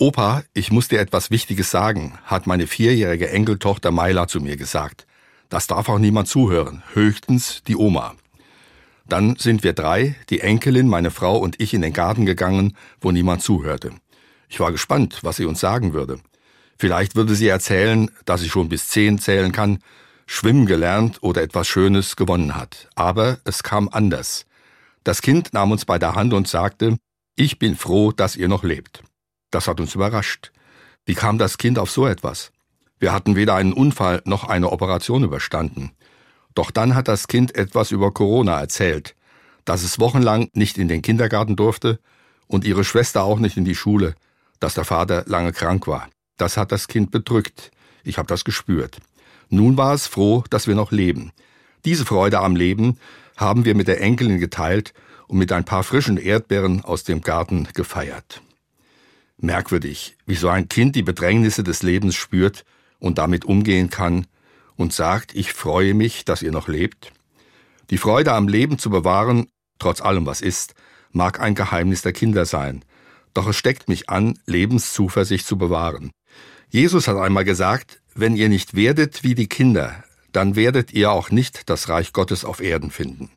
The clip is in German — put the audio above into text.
Opa, ich muss dir etwas Wichtiges sagen, hat meine vierjährige Enkeltochter Maila zu mir gesagt. Das darf auch niemand zuhören, höchstens die Oma. Dann sind wir drei, die Enkelin, meine Frau und ich in den Garten gegangen, wo niemand zuhörte. Ich war gespannt, was sie uns sagen würde. Vielleicht würde sie erzählen, dass sie schon bis zehn zählen kann, schwimmen gelernt oder etwas Schönes gewonnen hat. Aber es kam anders. Das Kind nahm uns bei der Hand und sagte, ich bin froh, dass ihr noch lebt. Das hat uns überrascht. Wie kam das Kind auf so etwas? Wir hatten weder einen Unfall noch eine Operation überstanden. Doch dann hat das Kind etwas über Corona erzählt, dass es wochenlang nicht in den Kindergarten durfte und ihre Schwester auch nicht in die Schule, dass der Vater lange krank war. Das hat das Kind bedrückt. Ich habe das gespürt. Nun war es froh, dass wir noch leben. Diese Freude am Leben haben wir mit der Enkelin geteilt und mit ein paar frischen Erdbeeren aus dem Garten gefeiert. Merkwürdig, wie so ein Kind die Bedrängnisse des Lebens spürt und damit umgehen kann und sagt, ich freue mich, dass ihr noch lebt. Die Freude am Leben zu bewahren, trotz allem was ist, mag ein Geheimnis der Kinder sein, doch es steckt mich an, Lebenszuversicht zu bewahren. Jesus hat einmal gesagt, wenn ihr nicht werdet wie die Kinder, dann werdet ihr auch nicht das Reich Gottes auf Erden finden.